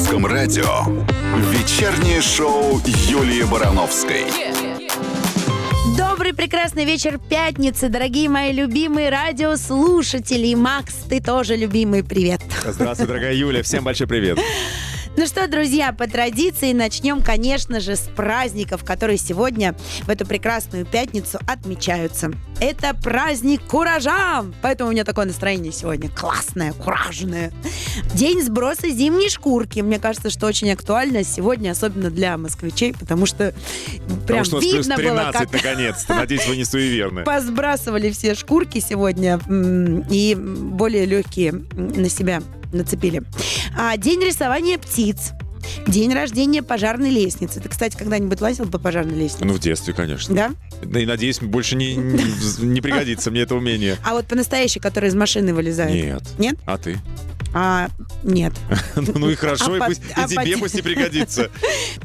Русском радио. Вечернее шоу Юлии Барановской. Добрый прекрасный вечер пятницы, дорогие мои любимые радиослушатели. И, Макс, ты тоже любимый, привет. Здравствуй, дорогая Юля, всем большой привет. Ну что, друзья, по традиции начнем, конечно же, с праздников, которые сегодня, в эту прекрасную пятницу, отмечаются. Это праздник куража! Поэтому у меня такое настроение сегодня классное, куражное. День сброса зимней шкурки. Мне кажется, что очень актуально сегодня, особенно для москвичей, потому что прям Потому что видно было, 13 как наконец-то. Надеюсь, вы не суеверны. посбрасывали все шкурки сегодня и более легкие на себя нацепили. А, день рисования птиц. День рождения пожарной лестницы. Ты, кстати, когда-нибудь лазил по пожарной лестнице? Ну, в детстве, конечно. Да? Да И надеюсь, больше не, не, не пригодится мне это умение. А вот по-настоящей, которые из машины вылезают? Нет. Нет? А ты? А, нет. Ну и хорошо, А и а тебе пусть и пригодится.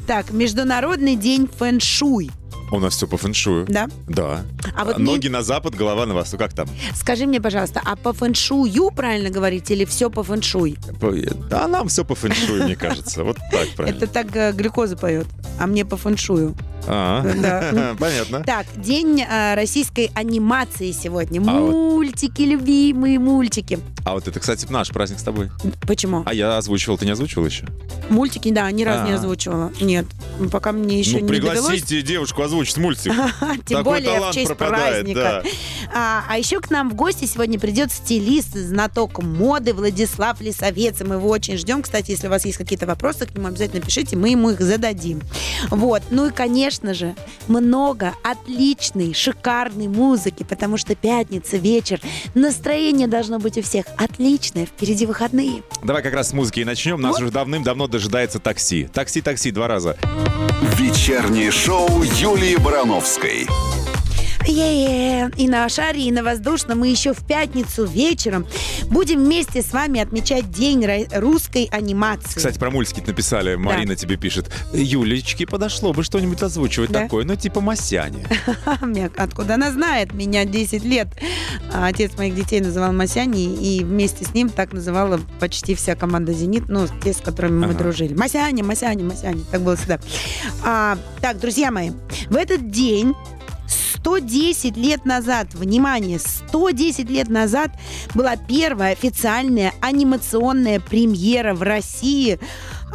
Так, Международный день фэн-шуй. У нас все по фэншую. Да? Да. А вот Ноги на запад, голова на восток. Как там? Скажи мне, пожалуйста, а по фэн-шую правильно говорить или все по фэн-шуй? По- Да, нам все по фэншую, мне кажется. Вот так правильно. Это так э, глюкоза поет, а мне по фэн-шую. А, Да. Понятно. Так, день э, российской анимации сегодня. А вот- Мультики, любимые мультики. А вот это, кстати, наш праздник с тобой. Почему? А я озвучивал, ты не озвучивал еще? Мультики, да, ни разу не А. озвучивала. Нет, пока мне еще ну, не довелось. пригласите девушку озвучить мультик. Тем Такой более в честь пропадает, праздника. А, а еще к нам в гости сегодня придет стилист, знаток моды Владислав Лисовец. И мы его очень ждем. Кстати, если у вас есть какие-то вопросы к нему, обязательно пишите, мы ему их зададим. Вот. Ну и, конечно же, много отличной, шикарной музыки, потому что пятница, вечер. Настроение должно быть у всех отличное. Впереди выходные. Давай как раз с музыки и начнем. Нас Вот. уже давным-давно дожидается такси. Такси, такси, два раза. Вечернее шоу Юлии Барановской. И на шаре, и на воздушном, мы еще в пятницу вечером будем вместе с вами отмечать День русской анимации. Кстати, про мультики написали. Марина тебе пишет. Юлечки, подошло бы что-нибудь озвучивать Да? такое, ну типа Масяне. Откуда она знает? Меня 10 лет. А Отец моих детей называл Масяни, и вместе с ним так называла почти вся команда «Зенит», ну, те, с которыми мы дружили. Масяни, Масяни, Масяни. Так было всегда. А, так, друзья мои, в этот день 110 лет назад, внимание, 110 лет назад была первая официальная анимационная премьера в России.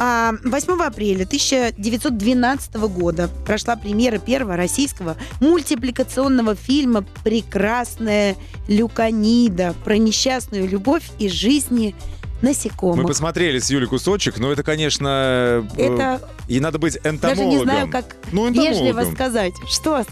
А, 8 апреля 1912 года прошла премьера первого российского мультипликационного фильма «Прекрасная Люканида» про несчастную любовь и жизни Мы насекомых. посмотрели с Юлей кусочек, но это, конечно... э, Это И надо быть энтомологом. даже не знаю, как Ну, вежливо сказать. Что?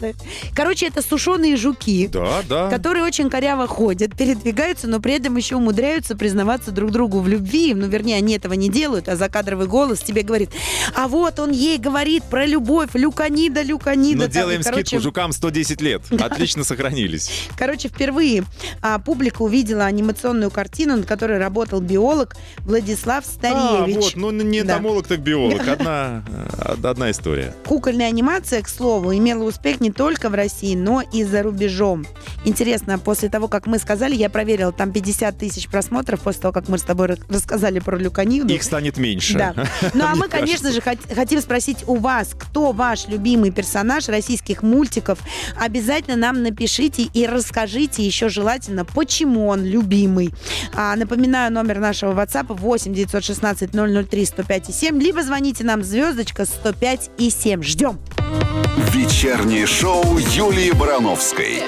Короче, это сушеные жуки. Да, да. которые очень коряво ходят, передвигаются, но при этом еще умудряются признаваться друг другу в любви. Ну, вернее, они этого не делают, а закадровый голос тебе говорит, а вот он ей говорит про любовь, люканида, люканида. Там, делаем и, короче, скидку жукам 110 лет. Отлично сохранились. Короче, впервые а, публика увидела анимационную картину, над которой работал биолог Владислав А, Старевич. вот, ну не Да. так биолог. Одна, э, одна история. Кукольная анимация, к слову, имела успех не только в России, но и за рубежом. Интересно, после того, как мы сказали, я проверила, там 50 тысяч просмотров после того, как мы с тобой ра- рассказали про Люканиду. Их станет меньше. Да. Ну а мы, конечно же, хот- хотим спросить у вас, кто ваш любимый персонаж российских мультиков. Обязательно нам напишите и расскажите еще желательно, почему он любимый. А, напоминаю, номер нашего WhatsApp 8 916 003 105 и 7, либо звоните нам звездочка 105 и 7. Ждем. Вечернее шоу Юлии Барановской.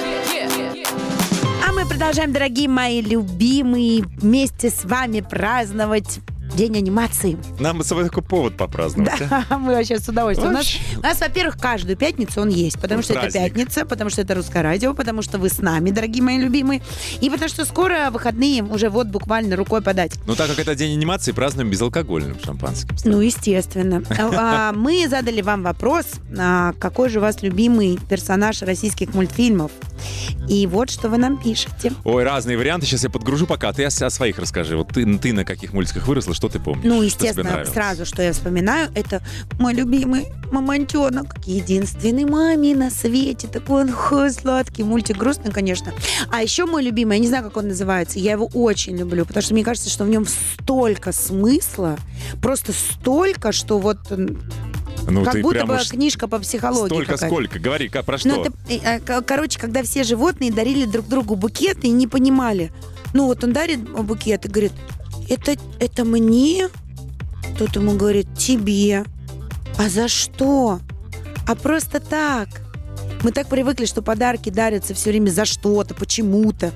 А мы продолжаем, дорогие мои любимые, вместе с вами праздновать День анимации. Нам бы с собой такой повод попраздновать. а? Да, мы вообще с удовольствием. У нас, у нас, во-первых, каждую пятницу он есть, потому Ну, что праздник. это пятница, потому что это русское радио, потому что вы с нами, дорогие мои любимые, и потому что скоро выходные уже вот буквально рукой подать. Ну, так как это день анимации, празднуем безалкогольным шампанским. Ну, естественно. А, а, Мы задали вам вопрос, а, какой же у вас любимый персонаж российских мультфильмов. И вот что вы нам пишете. Ой, разные варианты. Сейчас я подгружу пока. Ты о, о своих расскажи. Вот ты, ты на каких мультиках выросла, что ты помнишь? Ну, Что естественно, нравилось? сразу, что я вспоминаю, это мой любимый мамонтенок. Единственный маме на свете. Такой он хо, сладкий. Мультик грустный, конечно. А еще мой любимый, я не знаю, как он называется, я его очень люблю, потому что мне кажется, что в нем столько смысла. просто столько, что вот Ну, как ты будто прям бы книжка по психологии. Столько сколько? Говори, как, про Ну, что? это, э, э, короче, когда все животные дарили друг другу букеты и не понимали. Ну, вот он дарит букет и говорит, это, это мне? Тот ему говорит, тебе. А за что? А просто так. Мы так привыкли, что подарки дарятся все время за что-то, почему-то.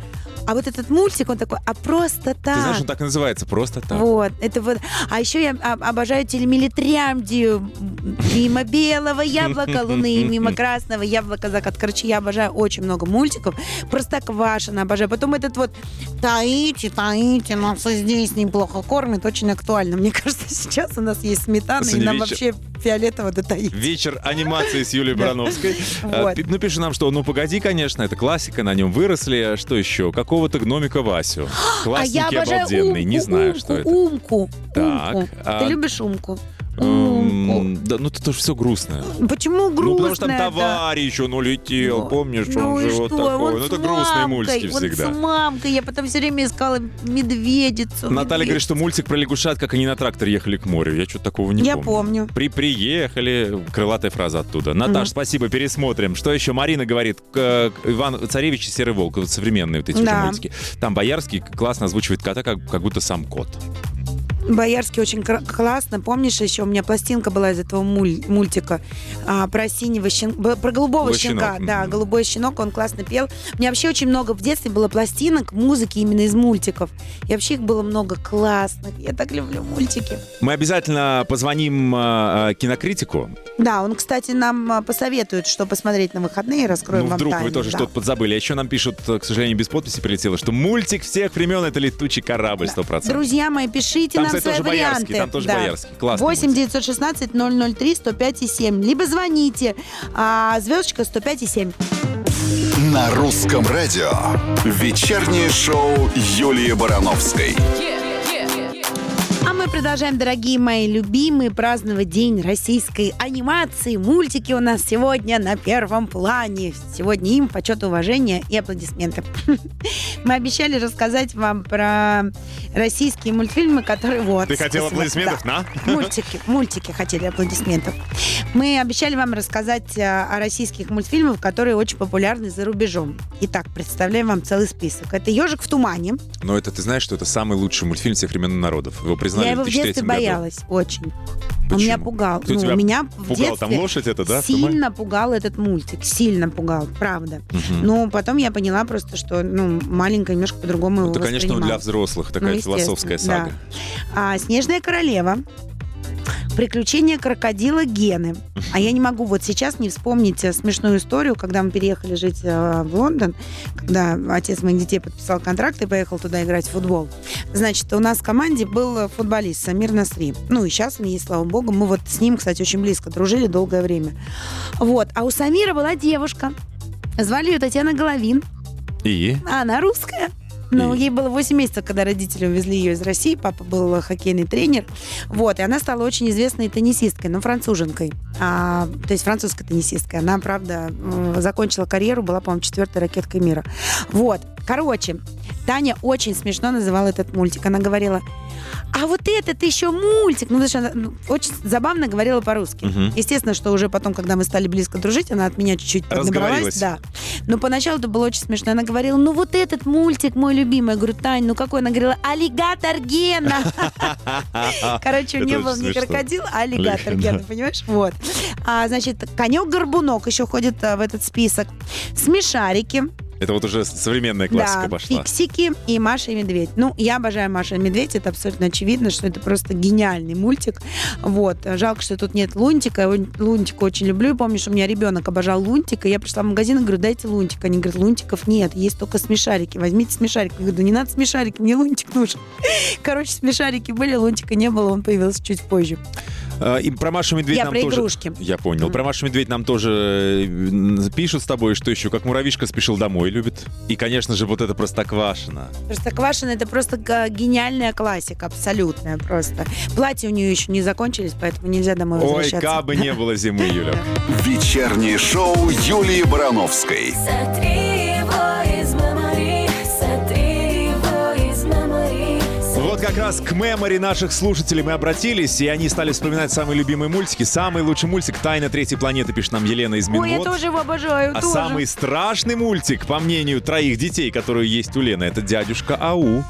А вот этот мультик, он такой, а просто так. Ты знаешь, он так и называется, просто так. Вот, это вот. А еще я об- обожаю телемилитриамдию. Мимо белого яблока луны, мимо красного яблока закат. Короче, я обожаю очень много мультиков. Простоквашино обожаю. Потом этот вот таите, таите, нас и здесь неплохо кормят. Очень актуально. Мне кажется, сейчас у нас есть сметана, и Сегодня нам вечер- вообще фиолетово до таити. Вечер анимации с Юлией Да. Барановской. А, Вот. пи- Ну, пиши нам, что «Ну, погоди», конечно, это классика, на нем выросли. А Что еще? Какого-то гномика Васю. А я обожаю обалденный. Не умку, знаю, умку, что это. Умку. Так, умку. а- Ты любишь умку? Да, ну, тут тоже все грустно. Почему грустно? Ну, потому что там товарищ, он улетел, Ну, помнишь, ну он и же вот что? такой. Он Ну, это грустные мультики он всегда. с мамкой. Я потом все время искала медведицу. Наталья говорит, что мультик про лягушат, как они на тракторе ехали к морю. Я что-то такого не Я помню. помню. При приехали, крылатая фраза оттуда. Наташ, спасибо, пересмотрим. Что еще? Марина говорит, Иван Царевич и Серый Волк, вот современные вот эти уже мультики. Там Боярский классно озвучивает кота, как, как будто сам кот. Боярский очень классно. Помнишь, еще у меня пластинка была из этого муль- мультика а, про синего щенка, про голубого Голубой щенка. щенок, Да, голубой щенок, он классно пел. У меня вообще очень много в детстве было пластинок, музыки именно из мультиков. И вообще их было много классных. Я так люблю мультики. Мы обязательно позвоним э, кинокритику. Да, он, кстати, нам а, посоветует, что посмотреть на выходные. Раскроем Ну, вам вдруг тайну, вы тоже да. что-то подзабыли. Еще нам пишут, э, к сожалению, без подписи прилетело, что мультик всех времен — это летучий корабль 100%. Друзья мои, пишите Там, нам кстати, свои тоже Боярский, варианты. там тоже Да. Боярский. Классный 8 мультик. 916 003 105 и 7. Либо звоните. А, звездочка 105 и 7. На русском радио. Вечернее шоу Юлии Барановской. А мы продолжаем, дорогие мои любимые, праздновать День российской анимации. Мультики у нас сегодня на первом плане. Сегодня им почет, уважение и аплодисменты. Мы обещали рассказать вам про российские мультфильмы, которые вот. Ты хотел спасибо, аплодисментов? да. На. Мультики, мультики хотели аплодисментов. Мы обещали вам рассказать э, о российских мультфильмах, которые очень популярны за рубежом. Итак, представляем вам целый список. Это «Ежик в тумане». Но это ты знаешь, что это самый лучший мультфильм всех времен народов. Его признали Я его в в детстве 2003 году. боялась очень. Он Почему? меня пугал. Кто ну, тебя меня в Пугал детстве там лошадь это, да? в сильно пугал этот мультик. Сильно пугал, правда. Мгм. Но потом я поняла просто, что ну, маленькая немножко по-другому его Это, конечно, он для взрослых, такая Ну, философская сага. А, «Снежная королева». Приключения крокодила Гены. А я не могу вот сейчас не вспомнить э, смешную историю, когда мы переехали жить э, в Лондон, когда отец моих детей подписал контракт и поехал туда играть в футбол. Значит, у нас в команде был э, футболист Самир Насри. Ну и сейчас он есть, слава богу. Мы вот с ним, кстати, очень близко дружили долгое время. Вот. А у Самира была девушка. Звали ее Татьяна Головин. И? Она русская. Ну, И? ей было 8 месяцев, когда родители увезли ее из России. Папа был хоккейный тренер. Вот, и она стала очень известной теннисисткой, ну, француженкой. А, то есть французской теннисисткой. Она, правда, м, закончила карьеру, была, по-моему, четвертой ракеткой мира. Вот. Короче, Таня очень смешно называла этот мультик. Она говорила, а вот этот еще мультик. Ну, потому она ну, очень забавно говорила по-русски. Мгм. Естественно, что уже потом, когда мы стали близко дружить, она от меня чуть-чуть поднабралась. Да. Но поначалу это было очень смешно. Она говорила, ну вот этот мультик мой любимый. Я говорю, Тань, ну какой? Она говорила, аллигатор Гена. Короче, нее был не крокодил, а аллигатор. Гена, понимаешь? Вот. А, значит, конек-горбунок еще ходит а, в этот список. Смешарики. Это вот уже современная классика да, пошла. фиксики и Маша и Медведь. Ну, я обожаю Маша и Медведь, это абсолютно очевидно, что это просто гениальный мультик. Вот. Жалко, что тут нет Лунтика. Я Лунтика очень люблю. И помню, что у меня ребенок обожал Лунтика. Я пришла в магазин и говорю, дайте Лунтик. Они говорят, Лунтиков нет, есть только смешарики. Возьмите смешарики. Я говорю, да не надо смешарики, мне Лунтик нужен. Короче, смешарики были, Лунтика не было, он появился чуть позже. А, И про Машу Медведь Я нам про тоже... игрушки. Я понял. Мгм. Про Машу Медведь нам тоже пишут с тобой, что еще, как муравишка спешил домой любит. И, конечно же, вот это простоквашино. Просто Квашина это просто гениальная классика, абсолютная просто. Платья у нее еще не закончились, поэтому нельзя домой Ой, возвращаться. кабы не было зимы, Юля. Вечернее шоу Юлии Барановской. Сотри его из мемори, как раз к мемори наших слушателей мы обратились, и они стали вспоминать самые любимые мультики. Самый лучший мультик «Тайна третьей планеты», пишет нам Елена из Ой, я Минвод. тоже его обожаю. А тоже. самый страшный мультик, по мнению троих детей, которые есть у Лены, это «Дядюшка Ау».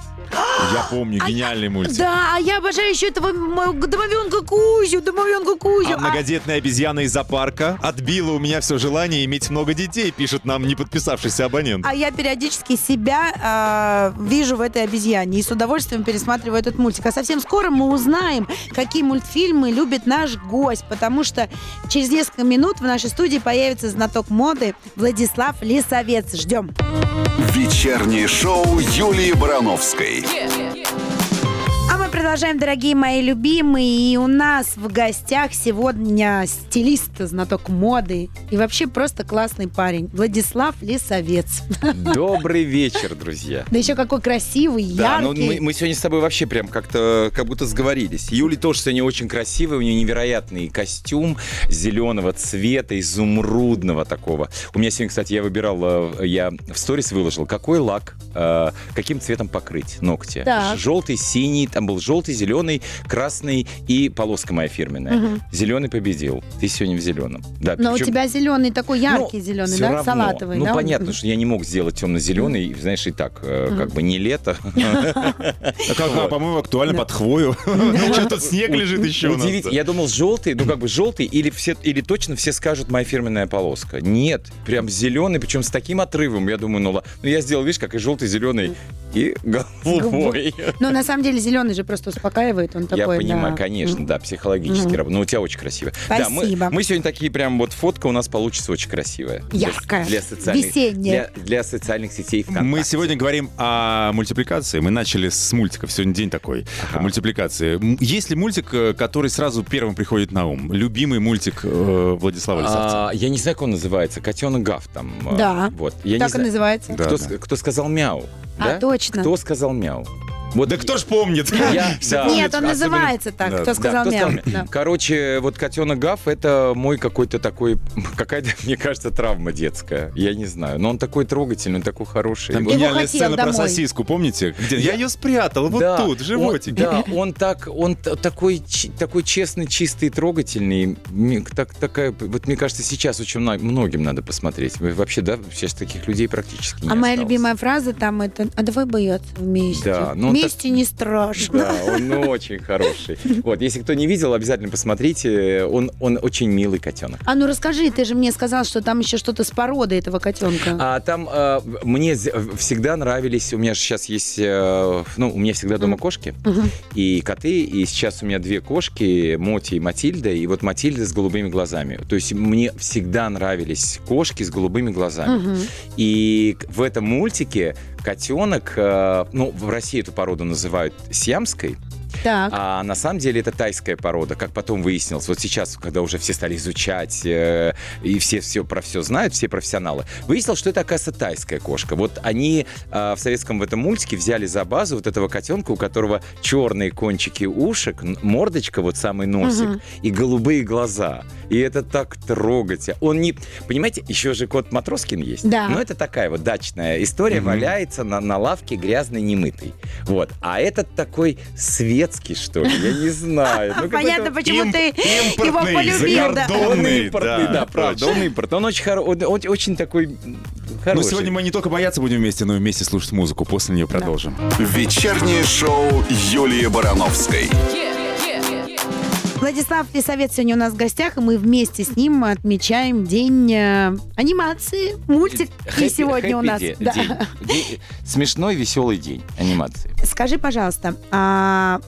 Я помню, гениальный мультик. Да, а я обожаю еще этого м- домовенка Кузю, домовенка Кузю. А А- многодетная обезьяна из зоопарка отбила у меня все желание иметь много детей, пишет нам не подписавшийся абонент. А я периодически себя а, вижу в этой обезьяне и с удовольствием пересматриваю этот мультик. А совсем скоро мы узнаем, какие мультфильмы любит наш гость, потому что через несколько минут в нашей студии появится знаток моды Владислав Лисовец. Ждем. Вечернее шоу Юлии Барановской. А мы продолжаем, дорогие мои любимые. И у нас в гостях сегодня стилист, знаток моды и вообще просто классный парень. Владислав Лисовец. Добрый вечер, друзья. Да еще какой красивый, Да, ну яркий. мы, мы сегодня с тобой вообще прям как-то как будто сговорились. Юли тоже сегодня очень красивая, у нее невероятный костюм зеленого цвета, изумрудного такого. У меня сегодня, кстати, я выбирал, э, я в сторис выложил, какой лак, э, каким цветом покрыть ногти. Так. Желтый, синий, там был желтый, зеленый, красный и полоска моя фирменная. Мгм. Зеленый победил. Ты сегодня в зеленом. Да, Но у причем- тебя зеленый такой яркий ну, зеленый, да? равно. Салатовый, Ну, да? понятно, что я не мог сделать темно-зеленый, знаешь, и так, э, как бы не лето. Как, а, по-моему, актуально под хвою. Что тут снег лежит еще у нас? Удивительно. Я думал, желтый, ну как бы желтый, или все, или точно все скажут моя фирменная полоска. Нет, прям зеленый, причем с таким отрывом. Я думаю, ну ладно. Ну я сделал, видишь, как и желтый, зеленый, и голубой. Но на самом деле зеленый же просто успокаивает, он Я такой, понимаю, да. конечно, да, психологически Мгм. работает. Ну, у тебя очень красиво. Да, мы, Спасибо. мы сегодня такие прям вот фотка у нас получится очень красивая. Для- Яркая, Для, социальных, весенняя. Для, для социальных сетей ВКонтакте. Мы сегодня говорим о мультипликации. Мы начали с мультиков. Сегодня день такой. Ага. Мультипликации. Есть ли мультик, э, который сразу первым приходит на ум? Любимый мультик э, Владислава Лисовца? А, я не знаю, как он называется. Котенок Гав там. а, Да. Вот. Я Так не и знаю. называется. Да, кто, да. с- кто сказал мяу? А, да? точно. Кто сказал мяу? Вот Да кто ж помнит? Я- Все да. помнят. Нет, он Особенно- называется так. Да. Кто Да, сказал кто мяу? сказал мяу? Да. Короче, вот котенок Гав это мой какой-то такой, какая-то, мне кажется, травма детская. Я не знаю. Но он такой трогательный, он такой хороший. Там Вот- Его гениальная хотел сцена про домой. сосиску, помните? Где я ее спрятал вот Да, тут, в животике. Он, да, он так, он т- такой, чи- такой честный, чистый, трогательный. Мне так, такая, вот мне кажется, сейчас очень мно- многим надо посмотреть. Вы Вообще, да, сейчас таких людей практически не А моя осталось. любимая фраза там это «А давай бояться вместе». Да, ну вместе не страшно. Да, он ну, очень хороший. Вот, если кто не видел, обязательно посмотрите. Он, он очень милый котенок. А ну расскажи, ты же мне сказал, что там еще что-то с породой этого котенка. А там э, мне всегда нравились, у меня же сейчас есть, э, ну, у меня всегда дома кошки Мгм. и коты, и сейчас у меня две кошки, Моти и Матильда, и вот Матильда с голубыми глазами. То есть мне всегда нравились кошки с голубыми глазами. Мгм. И в этом мультике котенок, э, ну, в России эту породу называют сиамской, Так. а на самом деле это тайская порода, как потом выяснилось. Вот сейчас, когда уже все стали изучать, э, и все все про все знают, все профессионалы, выяснилось, что это, оказывается, тайская кошка. Вот они э, в советском в этом мультике взяли за базу вот этого котенка, у которого черные кончики ушек, мордочка, вот самый носик, Мгм. и голубые глаза. И это так трогательно. Он не... Понимаете, еще же кот Матроскин есть. Да. Но это такая вот дачная история, Мгм. валяется на, на лавке грязный, немытый. Вот. А этот такой светский, что ли, я не знаю. Ну, Понятно, почему Имп- ты его полюбил. да. Он импортный, да, да, правда, он импортный. Он очень, хоро- он, он очень такой Ну, хороший. сегодня мы не только бояться будем вместе, но и вместе слушать музыку. После нее продолжим. Вечернее шоу Юлии Барановской. Владислав Лисовец сегодня у нас в гостях, и мы вместе с ним отмечаем день э, анимации, мультик. И Хэппи- сегодня у хэппи нас. де- да. день. День- Смешной, веселый день анимации. Скажи, пожалуйста, а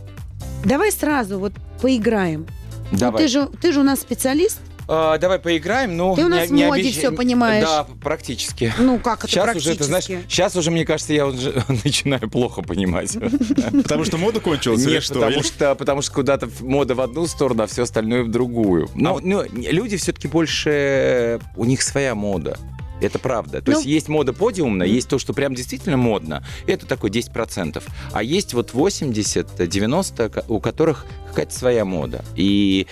давай сразу вот поиграем. Ну, Давай. ты, же, ты же у нас специалист. А, давай поиграем, но... Ты у нас не- в моде обещ- всё понимаешь. Да, практически. Ну, как это Сейчас уже, практически? ты знаешь, сейчас уже, мне кажется, я уже начинаю плохо понимать. Потому что мода кончилась Нет, что? потому что, потому что куда-то мода в одну сторону, а все остальное в другую. Но, А- ну, люди все-таки больше... У них своя мода. Это правда. То Ну- есть есть мода подиумная, есть то, что прям действительно модно. Это такой 10%. А есть вот 80-90, ко- у которых какая-то своя мода. И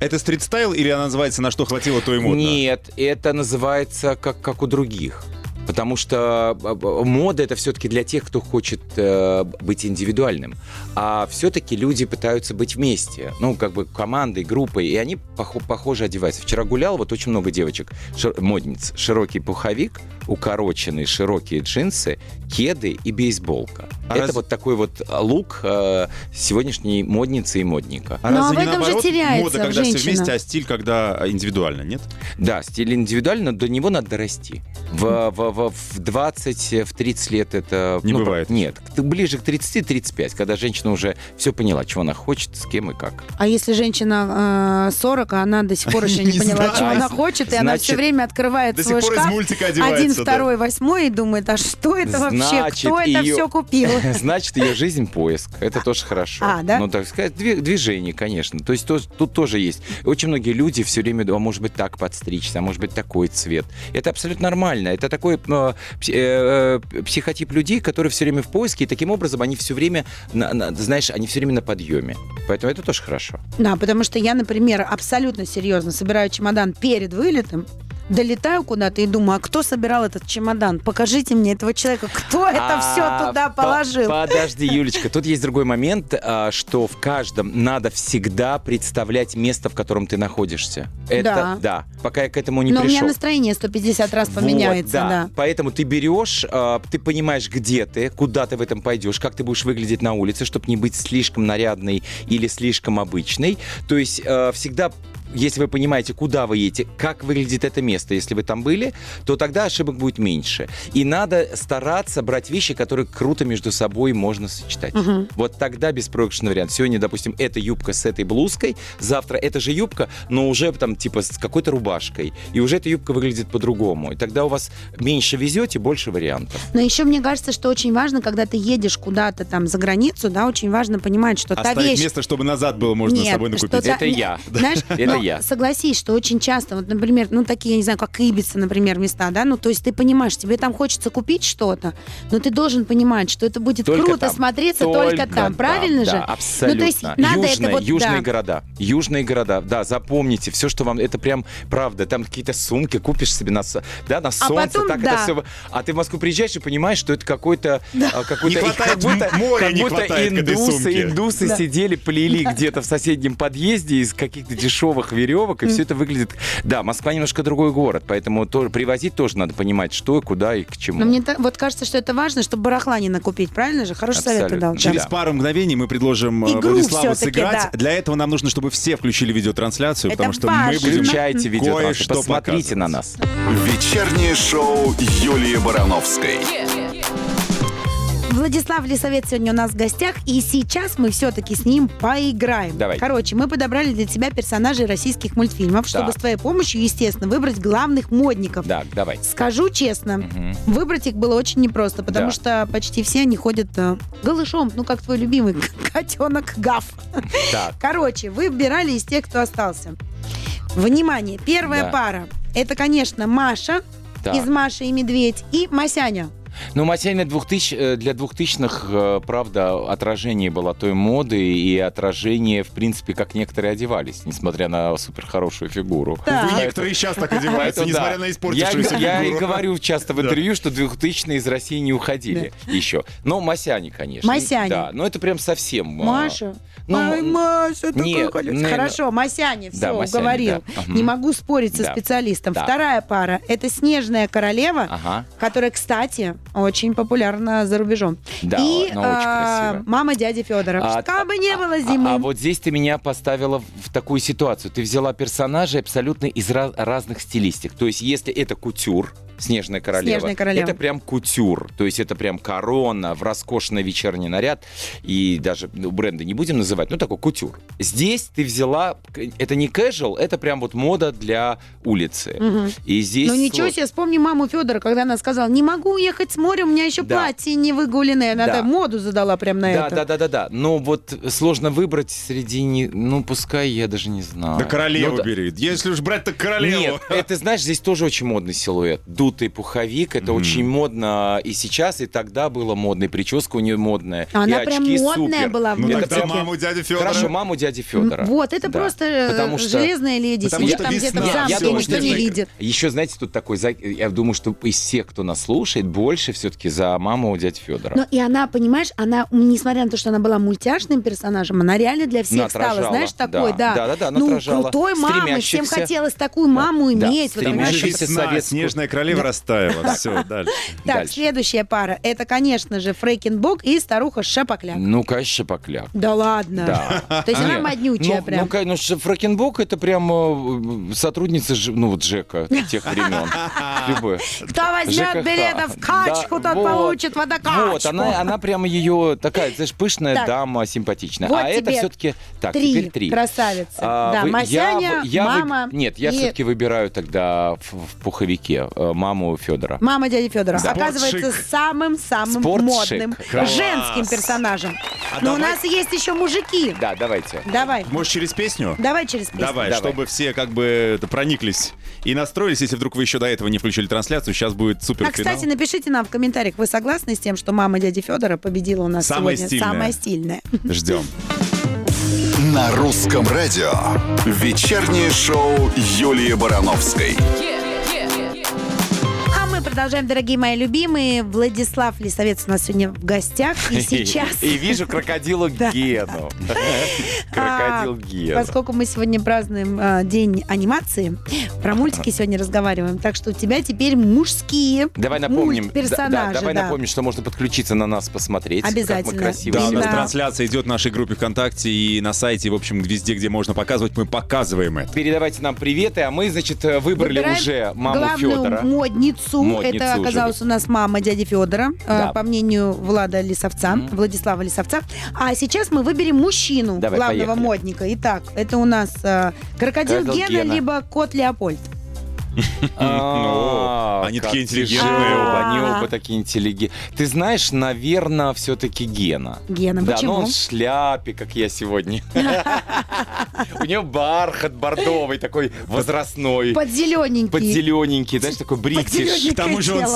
Это стрит-стайл или она называется «На что хватило, то и модно»? нет, это называется как, как у других. Потому что э, э, мода это все-таки для тех, кто хочет э, быть индивидуальным. А все-таки люди пытаются быть вместе. Ну, как бы командой, группой. И они пох- похоже одеваются. Вчера гулял, вот очень много девочек, шир- модниц. Широкий пуховик, укороченные широкие джинсы, кеды и бейсболка. А это раз- вот такой вот лук э, сегодняшней модницы и модника. А а разве в не этом же наоборот, теряется мода, когда все женщина. вместе, а стиль, когда индивидуально, нет? Да, стиль индивидуально, до него надо дорасти. В, в, в, в 20, в 30 лет это... Не ну, бывает. Нет, к- ближе к 30-35, когда женщина уже все поняла, чего она хочет, с кем и как. А если женщина э, 40, а она до сих пор еще не, поняла, чего она хочет, и она все время открывает свой шкаф, мультика один, второй, восьмой, и думает, а что это вообще, кто это все купил? Значит, ее жизнь поиск. Это тоже хорошо. А, да? Ну, так сказать, дви- движение, конечно. То есть тут тоже есть. Очень многие люди все время, а может быть, так подстричься, а может быть, такой цвет. Это абсолютно нормально. Это такой э, э, э, психотип людей, которые все время в поиске, и таким образом они все время, на- на- знаешь, они все время на подъеме. Поэтому это тоже хорошо. Да, потому что я, например, абсолютно серьезно собираю чемодан перед вылетом, долетаю куда-то и думаю, а кто собирал этот чемодан? Покажите мне этого человека, кто это все А, туда по- положил. Подожди, Юлечка, тут есть другой момент, а, что в каждом надо всегда представлять место, в котором ты находишься. Это да. Пока я к этому не Но у меня пришел. настроение 150 раз поменяется, да. Поэтому ты берешь, а, ты понимаешь, где ты, куда ты в этом пойдешь, как ты будешь выглядеть на улице, чтобы не быть слишком нарядной или слишком обычной. То есть всегда если вы понимаете, куда вы едете, как выглядит это место, если вы там были, то тогда ошибок будет меньше. И надо стараться брать вещи, которые круто между собой можно сочетать. Мгм. Вот тогда беспроигрышный вариант. Сегодня, допустим, эта юбка с этой блузкой, завтра эта же юбка, но уже там типа с какой-то рубашкой. И уже эта юбка выглядит по-другому. И тогда у вас меньше везете, больше вариантов. Но еще мне кажется, что очень важно, когда ты едешь куда-то там за границу, да, очень важно понимать, что та Оставить вещь... место, чтобы назад было можно с Нет, собой накупить. что-то- Это я. Знаешь, Это но я. Согласись, что очень часто, вот, например, ну, такие, я не знаю, как Ибица, например, места, да, ну, то есть ты понимаешь, тебе там хочется купить что-то, но ты должен понимать, что это будет Только круто там. смотреться только, там, там, правильно да, же? Да, абсолютно. Ну, то есть надо Южные, это вот, южные да. города. Южные города. Да, запомните, все, что вам... Это прям правда. Там какие-то сумки купишь себе на, да, на солнце. А потом, так да. это все... А ты в Москву приезжаешь и понимаешь, что это какой-то... а, какой-то Не как будто, моря, как не будто хватает к этой индусы, сумке. индусы Да. сидели, плели где-то в соседнем подъезде из каких-то дешевых веревок, и все это выглядит... Да, Москва немножко другой город, поэтому тоже, привозить тоже надо понимать, что, куда и к чему. Но мне та- вот кажется, что это важно, чтобы барахла не накупить, правильно же? Хороший совет ты Абсолютно. дал. да. Через Да. пару мгновений мы предложим э, Игру Владиславу сыграть. да. Для этого нам нужно, чтобы все включили видеотрансляцию, Это потому что важно. мы будем... Включайте видео, кое-что посмотрите на нас. Вечернее шоу Юлии Барановской. Владислав Лисовец сегодня у нас в гостях, и сейчас мы все-таки с ним поиграем. Давай. Короче, мы подобрали для тебя персонажей российских мультфильмов, чтобы Так. с твоей помощью, естественно, выбрать главных модников. Да, давай. Скажу честно, Мгм. выбрать их было очень непросто, потому Да. что почти все они ходят э, голышом, ну как твой любимый котенок Гав. Короче, выбирали из тех, кто остался. Внимание, первая Да. пара. Это, конечно, Маша так. из Маши и Медведь и Масяня. Ну, Масяня 2000, э, для двухтысячных, э, правда, отражение было той моды и отражение, в принципе, как некоторые одевались, несмотря на супер хорошую фигуру. Да. Увы, некоторые сейчас так одеваются, Поэтому несмотря да. на я, испортившуюся я и фигуру. говорю часто в Да. интервью, что 2000-е из России не уходили еще. Но Масяни, конечно. Масяни. Да, но это прям совсем... а, Маша. Ну, Ай, Маша, такой не- Хорошо, Масяня, все, Да, Масяня, уговорил. да. Не могу спорить со Да. специалистом. Да. Вторая пара – это Снежная королева, Ага. которая, кстати, очень популярна за рубежом. Да, И а, мама дяди Федора. А- Как бы не а- было а- зимы. А, вот здесь ты меня поставила в такую ситуацию. Ты взяла персонажей абсолютно из ra- разных стилистик. То есть, если это кутюр, Снежная королева, Снежная королева. это прям кутюр. То есть это прям корона в роскошный вечерний наряд. И даже ну, бренды не будем называть, ну такой кутюр. Здесь ты взяла, это не casual, это прям вот мода для улицы. Мгм. И здесь... Ну ничего себе, вспомни маму Федора, когда она сказала, не могу уехать с моря, у меня еще Да. платье не выгуленное. Она Да. моду задала прям на Да, это. да, да, да, да. Но вот сложно выбрать среди... не- Ну, пускай, я даже не знаю. Да королеву Ну, да. бери. Если уж брать, так королеву. Нет, это, знаешь, здесь тоже очень модный силуэт. Дутый пуховик, это очень модно и сейчас, и тогда было модно, и прическа у нее модная. Она и прям очки модная супер. была Ну Это тогда прям- маму дяди дяди Федора. Хорошо, маму дяди Федора. Вот, это Да. просто Потому что- железная леди. потому Сидит что там где-то в замке, никто не видит. Еще, знаете, тут такой, я думаю, что из всех, кто нас слушает, больше все-таки за маму дяди Федора. Но и она, понимаешь, она, несмотря на то, что она была мультяшным персонажем, она реально для всех Она стала, отражала, знаешь, такой, да. да. Да-да-да, она ну, отражала крутой мамой, всем хотелось такую маму Да, иметь. вот, понимаешь? стремящихся советскую. снежная королева растаяла. Все, дальше. Так, следующая пара, это, конечно же, Фрейкенбок и старуха Шапокляк. Ну, конечно, Шапокляк. Да ладно. Да. То есть она моднючая ну, прям. Ну, конечно, Фракенбок это прям э, сотрудница, ну, вот Джека тех времен. Кто возьмет билеты в качку, тот получит водокачку. Вот, она, она прямо ее такая, знаешь, пышная дама, симпатичная. А это все-таки... Так, три теперь три. красавицы. А, да, Масяня, мама Нет, я все-таки выбираю тогда в, пуховике э, маму Федора. Мама дяди Федора. Оказывается, самым-самым модным женским персонажем. А Но у нас есть еще мужики. Да, давайте. Давай. Может, через песню? Давай через песню. Давай, Давай. чтобы все как бы это, прониклись и настроились. Если вдруг вы еще до этого не включили трансляцию, сейчас будет супер А, кстати, напишите нам в комментариях, вы согласны с тем, что мама дяди Федора победила у нас Самая сегодня? стильная. Самая стильная. Ждем. На русском радио. Вечернее шоу Юлии Барановской. Мы продолжаем, дорогие мои любимые. Владислав Лисовец у нас сегодня в гостях. И сейчас... И вижу крокодила Да. Гену. А, Крокодил Гену. Поскольку мы сегодня празднуем а, День анимации, про мультики сегодня разговариваем, так что у тебя теперь мужские Давай напомним, да, давай да. напомним, что можно подключиться на нас, посмотреть, как Обязательно. мы красиво Да, у нас трансляция идет в нашей группе ВКонтакте и на сайте, в общем, везде, где можно показывать, мы показываем это. Передавайте нам приветы, а мы, значит, выбрали уже маму главную Федора. модницу. Это уже. оказалась у нас мама дяди Федора, э, Да. по мнению Влада Лисовца, Владислава Лисовца. А сейчас мы выберем мужчину, Давай, главного поехали. модника. Итак, это у нас э, крокодил Крокодил Гена, Гена. либо кот Леопольд. А, они такие интеллигентные оба. Они оба такие интеллигентные. Ты знаешь, наверное, все-таки Гена. Гена, Да, почему? но он в шляпе, как я сегодня. У него бархат бордовый, такой возрастной. Под зелененький. Под зелененький, знаешь, такой бритиш. К тому же он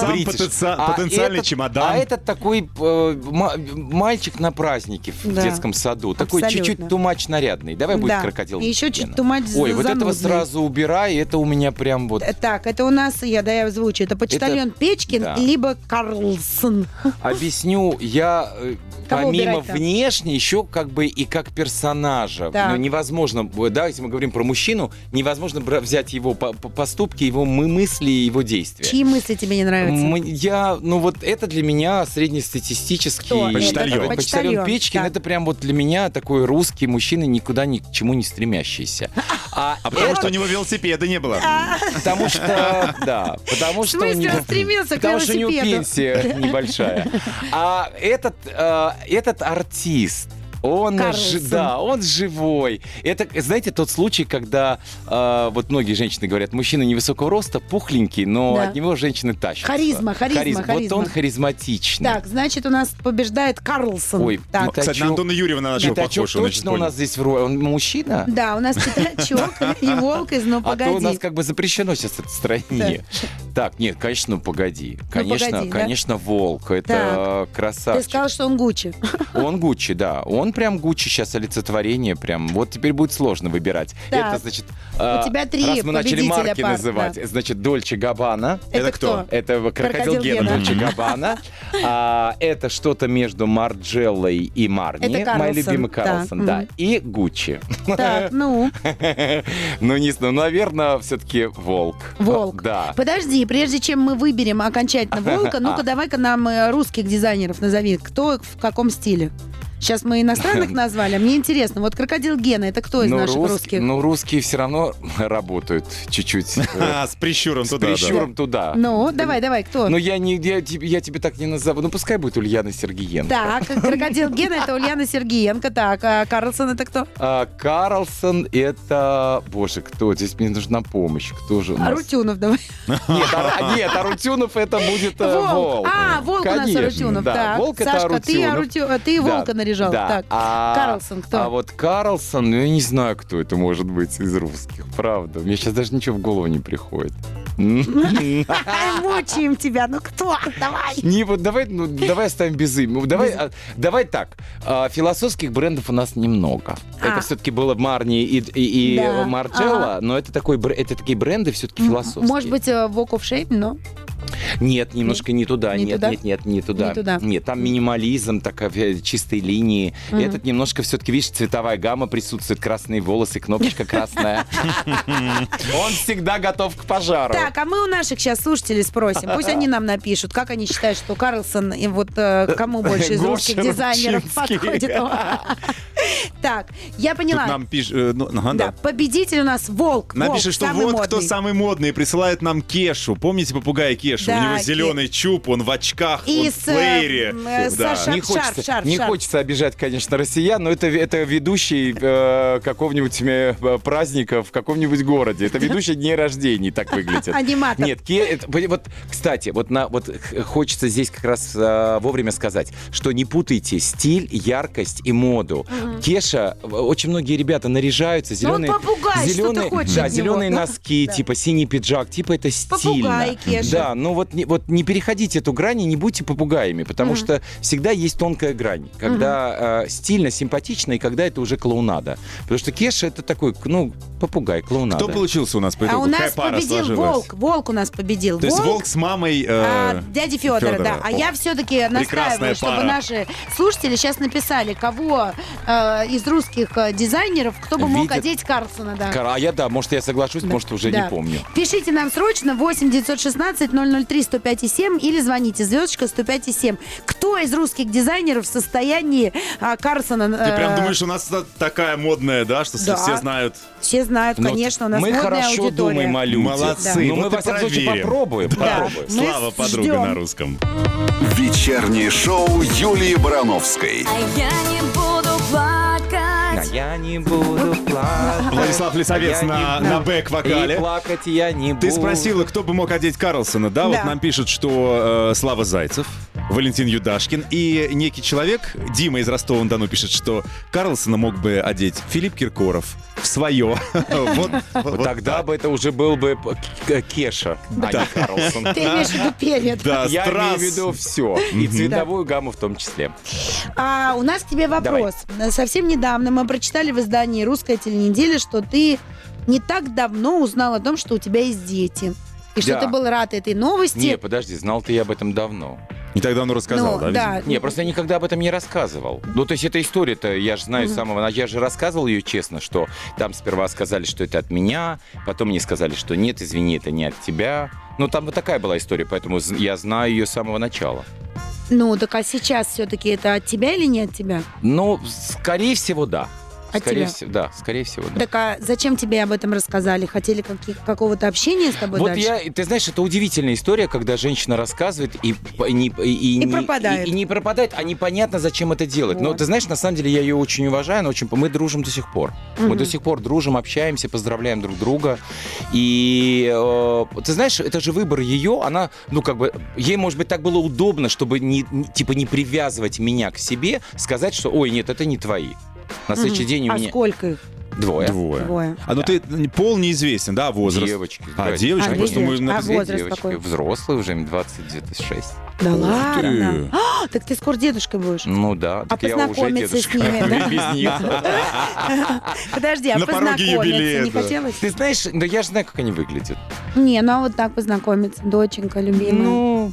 сам А потенциальный чемодан. А этот такой э, ма- мальчик на празднике в Да. детском саду. Такой чуть-чуть тумач нарядный. Давай будет Да. крокодил. Еще чуть тумач Ой, вот этого сразу убирай, это у меня прям вот... Так, это у нас, я, да, я озвучу, это почтальон Печкин, да. либо Карлсон. Объясню, я э, Кого помимо убирать-то? внешне еще как бы и как персонажа. Так. Ну, невозможно, да, если мы говорим про мужчину, невозможно взять его по- по- поступки, его мы- мысли и его действия. Чьи мысли тебе не нравятся? Я, ну вот это для меня среднестатистический Кто? это? почтальон. Почтальон, Почтальон Печкин, так. это прям вот для меня такой русский мужчина, никуда ни к чему не стремящийся. А, А потому это- что у него велосипеда не было. Потому что, да, потому что... у смысле него- он стремился к Потому что у него пенсия небольшая. А этот, э, этот артист, он, Карлсон. жи- да, он живой. Это, знаете, тот случай, когда э, вот многие женщины говорят, мужчина невысокого роста, пухленький, но Да. от него женщины тащатся. Харизма, харизма, Вот харизма. он харизматичный. Так, значит, у нас побеждает Карлсон. Ой, так. ну, Кстати, на Пятачок- Антона Юрьева на нашего Пятачок похож. очень точно у нас здесь в роли. Он мужчина? Да, у нас пятачок и волк из «Ну, А то у нас погоди». как бы запрещено сейчас в этой стране. Так, нет, конечно, ну погоди. Конечно, погоди, да? конечно, волк. Это Ты красавчик. сказал, что он Гуччи. Он Гуччи, да. Он прям Гуччи сейчас олицетворение. Прям. Вот теперь будет сложно выбирать. Так. Это значит... а, тебя три Раз мы начали марки пар, называть. да. Значит, Дольче Габбана. Это кто? Это крокодил Крокодил Гена, Гена. Дольче Габбана. А, это что-то между Марджеллой и Марни. Это Мой любимый да. Карлсон, да. Мгм. И Гуччи. Так, ну, Ну, не знаю, наверное, все-таки волк. волк. Да. Подожди, прежде чем мы выберем окончательно волка, ну-ка давай-ка нам э, русских дизайнеров назови. Кто в каком стиле? Сейчас мы иностранных назвали, а мне интересно, вот крокодил Гена, это кто из Ну, наших рус- русских? Ну, русские все равно работают чуть-чуть. э, А, с прищуром С туда, да. прищуром туда. Ну, давай, давай, кто? Ну, я, не, я, тебе- я тебе так не назову. Ну, пускай будет Ульяна Сергеенко. Так, крокодил Гена это Ульяна Сергеенко, так, а Карлсон это кто? А, Карлсон это... Боже, кто? Здесь мне нужна помощь. Кто же у нас? Арутюнов, давай. Нет, Ар- нет, Арутюнов это будет э, Волк. А, волк у нас Арутюнов. Волк это Сашка, ты, Арутюнов. Волка нарисуй. Лежал. Да. Так. А, Карлсон кто? А вот Карлсон, ну я не знаю, кто это может быть из русских, правда. Мне сейчас даже ничего в голову не приходит. Мучаем тебя. Ну кто? Давай. Не, вот давай, ну, давай оставим без имени. Давай, а, давай так. А, философских брендов у нас немного. А. Это все-таки было Марни и, и, и Да. Но это, такой, это такие бренды все-таки философские. Может быть, э, Walk of Shame, но... Нет, немножко не туда. Не нет, туда? нет, нет, не туда. Не туда. Нет, там минимализм, такая э, чистые линии. Этот немножко все-таки, видишь, цветовая гамма присутствует, красные волосы, кнопочка красная. Он всегда готов к пожару. Так, а мы у наших сейчас слушателей спросим. Пусть они нам напишут, как они считают, что Карлсон и вот э, кому больше из русских дизайнеров подходит. Так, я поняла. нам пишет... ага, Да, да. победитель у нас Волк. Нам Волк, пишет, что вот модный. кто самый модный, присылает нам Кешу. Помните попугая Кешу? Да, У него зеленый чуб, он в очках, И он в с, э, флеере. м, э, с Да. Саша- Не хочется, шарф, не шарф. хочется обижать, конечно, россиян, но это, это ведущий э, какого-нибудь э, праздника в каком-нибудь городе. Это ведущий дней рождений, так выглядит. Аниматор. Нет, Ке- это- вот, кстати, вот, на, вот х- хочется здесь как раз э, вовремя сказать, что не путайте стиль, яркость и моду. Кеша, э, очень многие ребята наряжаются, Ну, он зеленые, попугай, что ты зеленые, хочешь да, от него? зеленые носки, Да. типа синий пиджак, типа это стильно. Попугай, Кеша. Да, ну вот не, вот не переходите эту грань и не будьте попугаями, потому что всегда есть тонкая грань, когда э, стильно, симпатично и когда это уже клоунада. Потому что Кеша это такой, ну, попугай, клоунада. Кто получился у нас по А итогу? у Какая нас пара победил? Волк. Волк у нас победил. То есть волк с мамой... э, А, дяди Федора, Фёдора. да. А О, я все-таки настаиваю, чтобы пара. наши слушатели сейчас написали, кого э, из русских э, дизайнеров, кто бы мог Видят- одеть Карлсона, да. А я, да, может, я соглашусь, может, уже Да. не помню. Пишите нам срочно 8 916 003 105 7 или звоните звездочка 105 7. Кто из русских дизайнеров в состоянии а, Карлсона? Ты прям э, думаешь, у нас та- такая модная, да, что Да. все знают? Все знают, Ну, конечно, у нас мы модная хорошо аудитория. думаем о людях. Молодцы, Ну, мы, вот во всяком случае, попробуем. Да. попробуем. Мы Слава подруга ждем. на русском. Вечернее шоу Юлии Барановской. А я не буду плакать. А я не буду плакать. Владислав Лисовец на, не- на бэк-вокале. И плакать я не буду. Ты спросила, кто бы мог одеть Карлсона, да? Вот Да. нам пишут, что э, Слава Зайцев, Валентин Юдашкин и некий человек, Дима из Ростова-на-Дону, пишет, что Карлсона мог бы одеть Филипп Киркоров в свое. Вот вот Тогда бы это уже был бы Кеша, а не Карлсон. Ты имеешь в виду перед. Да, Я имею в виду все. И цветовую гамму в том числе. А у нас к тебе вопрос. Совсем недавно мы прочитали в издании «Русская теленеделя», что ты не так давно узнал о том, что у тебя есть дети. И что Да. ты был рад этой новости. Не, подожди, знал ты об этом давно. Не так давно рассказал, Ну, да? да. видимо? Не, просто я никогда об этом не рассказывал. Ну, то есть эта история-то, я же знаю с самого начала, я же рассказывал ее честно, что там сперва сказали, что это от меня, потом мне сказали, что нет, извини, это не от тебя. Ну, там вот такая была история, поэтому я знаю ее с самого начала. Ну, так а сейчас все-таки это от тебя или не от тебя? Ну, скорее всего, да. От скорее тебя? всего, да, скорее всего, да. Так а зачем тебе об этом рассказали? Хотели каких- какого-то общения с тобой Вот дальше? я, ты знаешь, это удивительная история, когда женщина рассказывает и, и не, и, не- пропадает. И, и не пропадает, а непонятно, зачем это делать. Но Вот. ты знаешь, на самом деле я ее очень уважаю, она очень, мы дружим до сих пор. Мы Мгм. до сих пор дружим, общаемся, поздравляем друг друга. И э, ты знаешь, это же выбор ее, она, ну как бы, ей, может быть, так было удобно, чтобы не- типа не привязывать меня к себе, сказать, что, ой, нет, это не твои. На следующий день у а меня сколько их? двое. Двое. Двое. А ну ты пол неизвестен, да, возраст? Девочки. А, здрасте. девочки, А, просто мы девочки. А написали. возраст девочки, какой? взрослые уже, им 20, где-то 6. Да Ух ладно. ты. А, так ты скоро дедушкой будешь. Ну да, А так я уже познакомиться с ними, да? Без них. Подожди, а познакомиться не да. хотелось? Ты знаешь, да я же знаю, как они выглядят. Не, ну а вот так познакомиться, доченька любимая. Ну,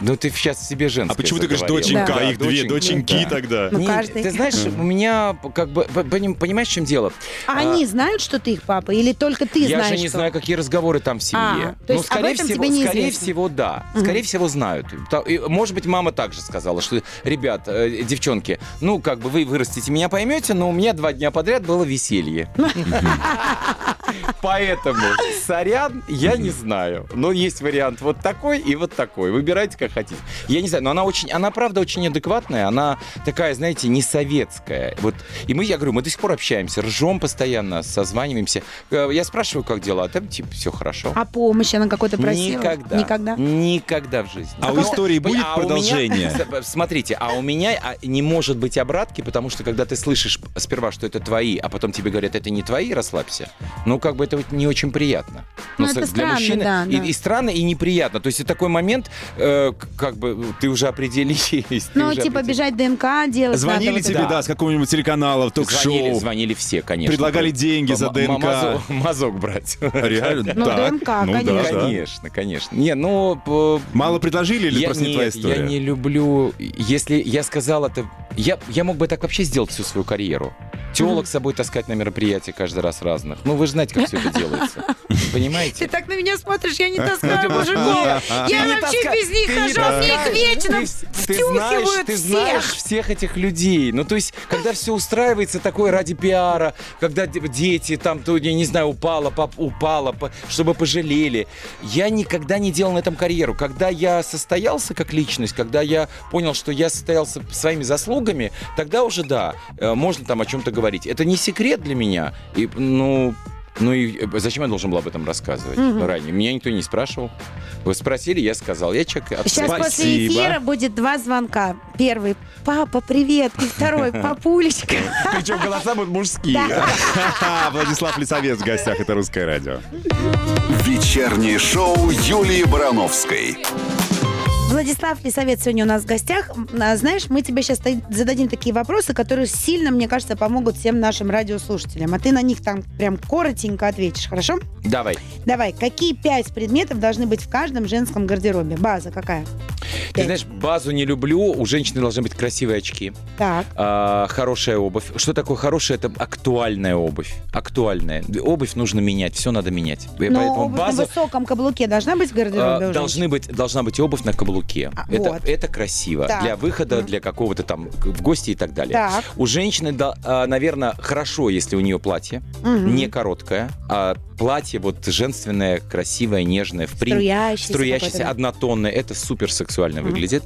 ну ты сейчас себе женское А почему ты говоришь заговорила. доченька, Да. а их две доченьки да. тогда? Ну, Не, каждый. Ты знаешь, у меня как бы, поним- понимаешь, в чем дело? А они знают, что ты их папа, или только ты я знаешь, же не что? знаю, какие разговоры там в семье. А, то есть об скорее этом всего, тебе неизвестно? скорее всего, да. Скорее всего, знают. Та- и, Может быть, мама также сказала, что, ребят, э, девчонки, ну, как бы вы вырастите, меня поймете, но у меня два дня подряд было веселье. Поэтому, сорян, я не знаю. Но есть вариант вот такой и вот такой. Выбирайте, как хотите. Я не знаю, но она очень, она правда очень адекватная. Она такая, знаете, не советская. Вот. И мы, я говорю, мы до сих пор общаемся, ржем постоянно, созваниваемся. Э, Я спрашиваю, как дела, а там типа все хорошо. А помощь она какой-то просила? Никогда. Никогда? Никогда в жизни. А у истории будет А меня- продолжение? С- Смотрите, а у меня а, не может быть обратки, потому что когда ты слышишь сперва, что это твои, а потом тебе говорят, это не твои, расслабься. Ну, как бы это не очень приятно. Ну, с- это странно, да, и, да. и странно, и неприятно. То есть это такой момент, э, как бы ты уже определились. Ну, типа определились. бежать ДНК делать Звонили надо тебе, это. да, с какого-нибудь телеканала, Звонили, ток-шоу. звонили все, конечно. Предлагали деньги за М- ДНК. мазок- Мазок брать. Реально? Ну. ДНК, Ну, да, конечно. да. Конечно, конечно. Не, ну... Мало предложили или просто не твоя история? Я не люблю... Если я сказал это... Я, я мог бы так вообще сделать всю свою карьеру. Теолог с собой таскать на мероприятия каждый раз разных. Ну, вы же знаете, как все это делается. Ты Понимаете? так на меня смотришь, я не таскаю Ты мужиков. Ты Я вообще без них ты хожу, мне их вечно Ты- ты втюхивают ты знаешь всех. этих людей. Ну, то есть, когда все устраивается такое ради пиара, когда дети там, то, я не знаю, упала, упала, чтобы пожалели. Я никогда не делал на этом карьеру. Когда я состоялся как личность, когда я понял, что я состоялся своими заслугами, тогда уже да, э, можно там о чем-то говорить. Это не секрет для меня. И, ну, ну и э, зачем я должен был об этом рассказывать ранее? Меня никто не спрашивал. Вы спросили, я сказал. Я человек Сейчас абсолютно- после Спасибо. эфира будет два звонка. Первый «Папа, привет!» и второй «Папулечка». Причем голоса будут мужские. Владислав Лисовец в гостях, это «Русское радио». Вечернее шоу Юлии Барановской. Владислав Лисовец сегодня у нас в гостях. А, Знаешь, мы тебе сейчас зададим такие вопросы, которые сильно, мне кажется, помогут всем нашим радиослушателям. А ты на них там прям коротенько ответишь, хорошо? Давай. Давай, какие пять предметов должны быть в каждом женском гардеробе? База какая? Ты знаешь, базу не люблю. У женщины должны быть красивые очки, Так. а, хорошая обувь. Что такое хорошая? Это актуальная обувь. Актуальная. Обувь нужно менять, все надо менять. Но Поэтому обувь базу на высоком каблуке должна быть в а, гардеробе у должны быть, должна быть обувь на каблуке. А, это, вот. это красиво. Так. Для выхода, Мгм. для какого-то там в гости и так далее. Так. У женщины, да, а, наверное, хорошо, если у нее платье, Мгм. не короткое, а платье вот женственное, красивое, нежное, в принципе. Струящийся Струящийся, какой-то, да. однотонное, это супер сексуально выглядит.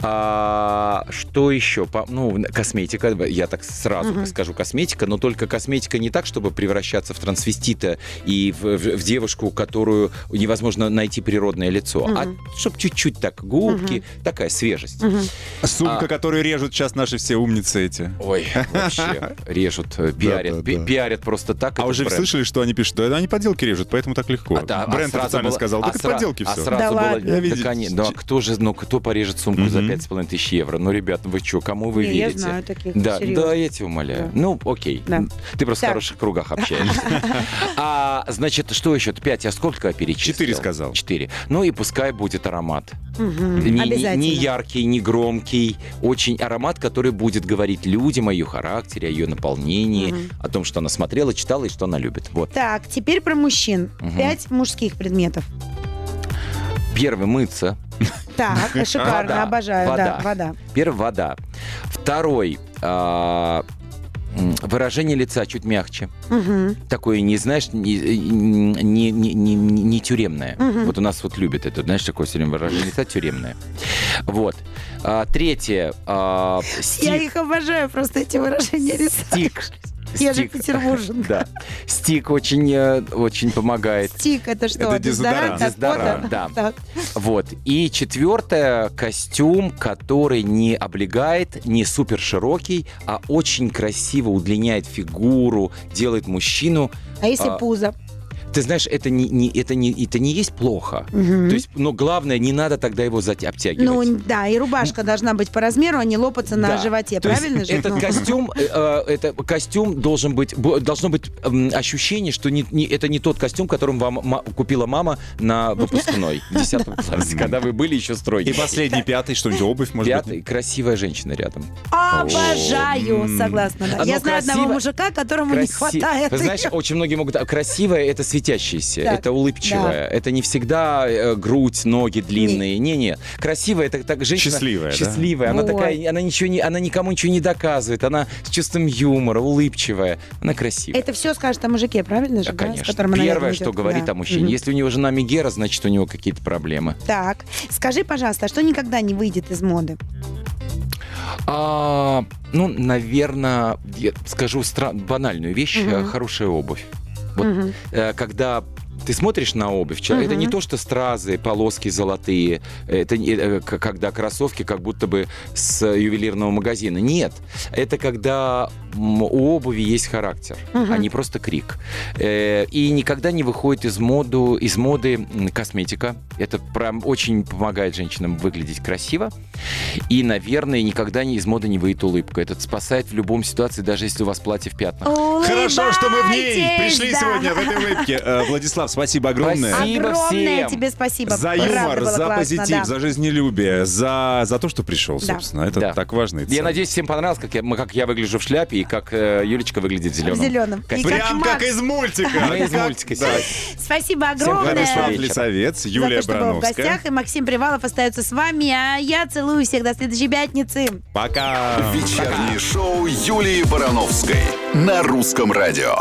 А, что еще? По- Ну, косметика, я так сразу скажу косметика, но только косметика не так, чтобы превращаться в трансвестита и в, в- в девушку, которую невозможно найти природное лицо, а чтобы чуть-чуть так губки, такая свежесть. Сумка, А. которую режут сейчас наши все умницы эти. Ой, вообще режут, э, пиарят, пиарят просто так. А уже слышали, что они пишут? Да они подделки режут, поэтому так легко. А, да, а Бренд сразу официально было- сказал, а так это сра- подделки а все. сразу Да было, ладно? Я да, видел. коне- да, кто же, ну, кто порежет сумку за Мгм. 5,5 тысяч евро? Ну, ребят, ну вы что, кому вы Не, я верите? знаю таких, Да, серьезно. да, я тебя умоляю. Да. Ну, окей. Да. Ты просто Так. в хороших кругах общаешься. А, значит, что еще? Пять, я сколько перечислил? Четыре сказал. Четыре. Ну и пускай будет аромат. Не, не- Обязательно. не яркий, не громкий, очень аромат, который будет говорить людям о ее характере, о ее наполнении, о том, что она смотрела, читала и что она любит. Вот. Так, теперь про мужчин. Мгм. Пять мужских предметов. Первый мыться. Так, шикарно, Вода. обожаю. Вода. Да, вода. Первый вода. Второй м, выражение лица чуть мягче. Мгм. Такое, не знаешь, не, не, не, не- не тюремное. Мгм. Вот у нас вот любят это, знаешь, такое все время выражение лица тюремное. Вот. А, третье. а, Я стик. их обожаю, просто эти выражения лица. Стик. Я же петербурженка. Да. Стик очень, э, очень помогает. Стик, это что? Это дезодорант. Дезодорант, да. Так. Вот. И четвертое, костюм, который не облегает, не супер широкий, а очень красиво удлиняет фигуру, делает мужчину. А если А, пузо? Ты знаешь, это не, не- это не, это не есть плохо. Мгм. То есть, но главное, не надо тогда его зате- обтягивать. Ну, да, и рубашка должна быть по размеру, а не лопаться на Да. животе, То есть правильно же? Этот Ну. костюм, э, э, это костюм должен быть, должно быть ощущение, что не, не- это не тот костюм, которым вам ма- купила мама на выпускной в 10 классе, когда вы были еще И стройнее. последний, пятый, что-нибудь, обувь, может Пятый, быть? красивая женщина рядом. Обожаю, согласна. Я знаю одного мужика, которому не хватает. Знаешь, очень многие могут... а, Красивое — это светящаяся, Так, это улыбчивая. Это не всегда э, грудь, ноги длинные. Не-не. Красивая, это так женщина... Счастливая, да? Счастливая. Она Ой. такая, она ничего не, она никому ничего не доказывает. Она с чувством юмора, улыбчивая. Она красивая. Это все скажет о мужике, правильно же? Да, да, с конечно. которым она, Первое, наверное, что идет? говорит Да. о мужчине. Мгм. Если у него жена Мегера, значит, у него какие-то проблемы. Так, скажи, пожалуйста, а что никогда не выйдет из моды? А, ну, наверное, я скажу стра- банальную вещь. Э, Хорошая обувь. Вот Мгм. э, когда ты смотришь на обувь, ча- это не то, что стразы, полоски золотые, это э, когда кроссовки как будто бы с ювелирного магазина. Нет, это когда у обуви есть характер, Мгм. а не просто крик. Э, И никогда не выходит из, моду, из моды косметика. Это прям очень помогает женщинам выглядеть красиво. И, наверное, никогда не из моды не выйдет улыбка. Это спасает в любом ситуации, даже если у вас платье в пятнах. Хорошо, что мы в ней пришли да. сегодня в этой улыбке. Э, Владислав, спасибо огромное. Спасибо. Огромное всем. тебе спасибо. За юмор, за классно, позитив, да. за жизнелюбие, за, за то, что пришел, Да. собственно. Это Да. так важно. Я надеюсь, всем понравилось, как я, как я выгляжу в шляпе и как э, Юлечка выглядит в зеленом. В зеленом. И костюме. как Прям как Макс. из мультика. Мы из Как- мультика да. Спасибо Всем огромное. Вечера. Лисовец, за Юлия то, был в Барановская. гостях. И Максим Привалов остается с вами. А я целую всех до следующей пятницы. Пока. Вечернее шоу Юлии Барановской на русском радио.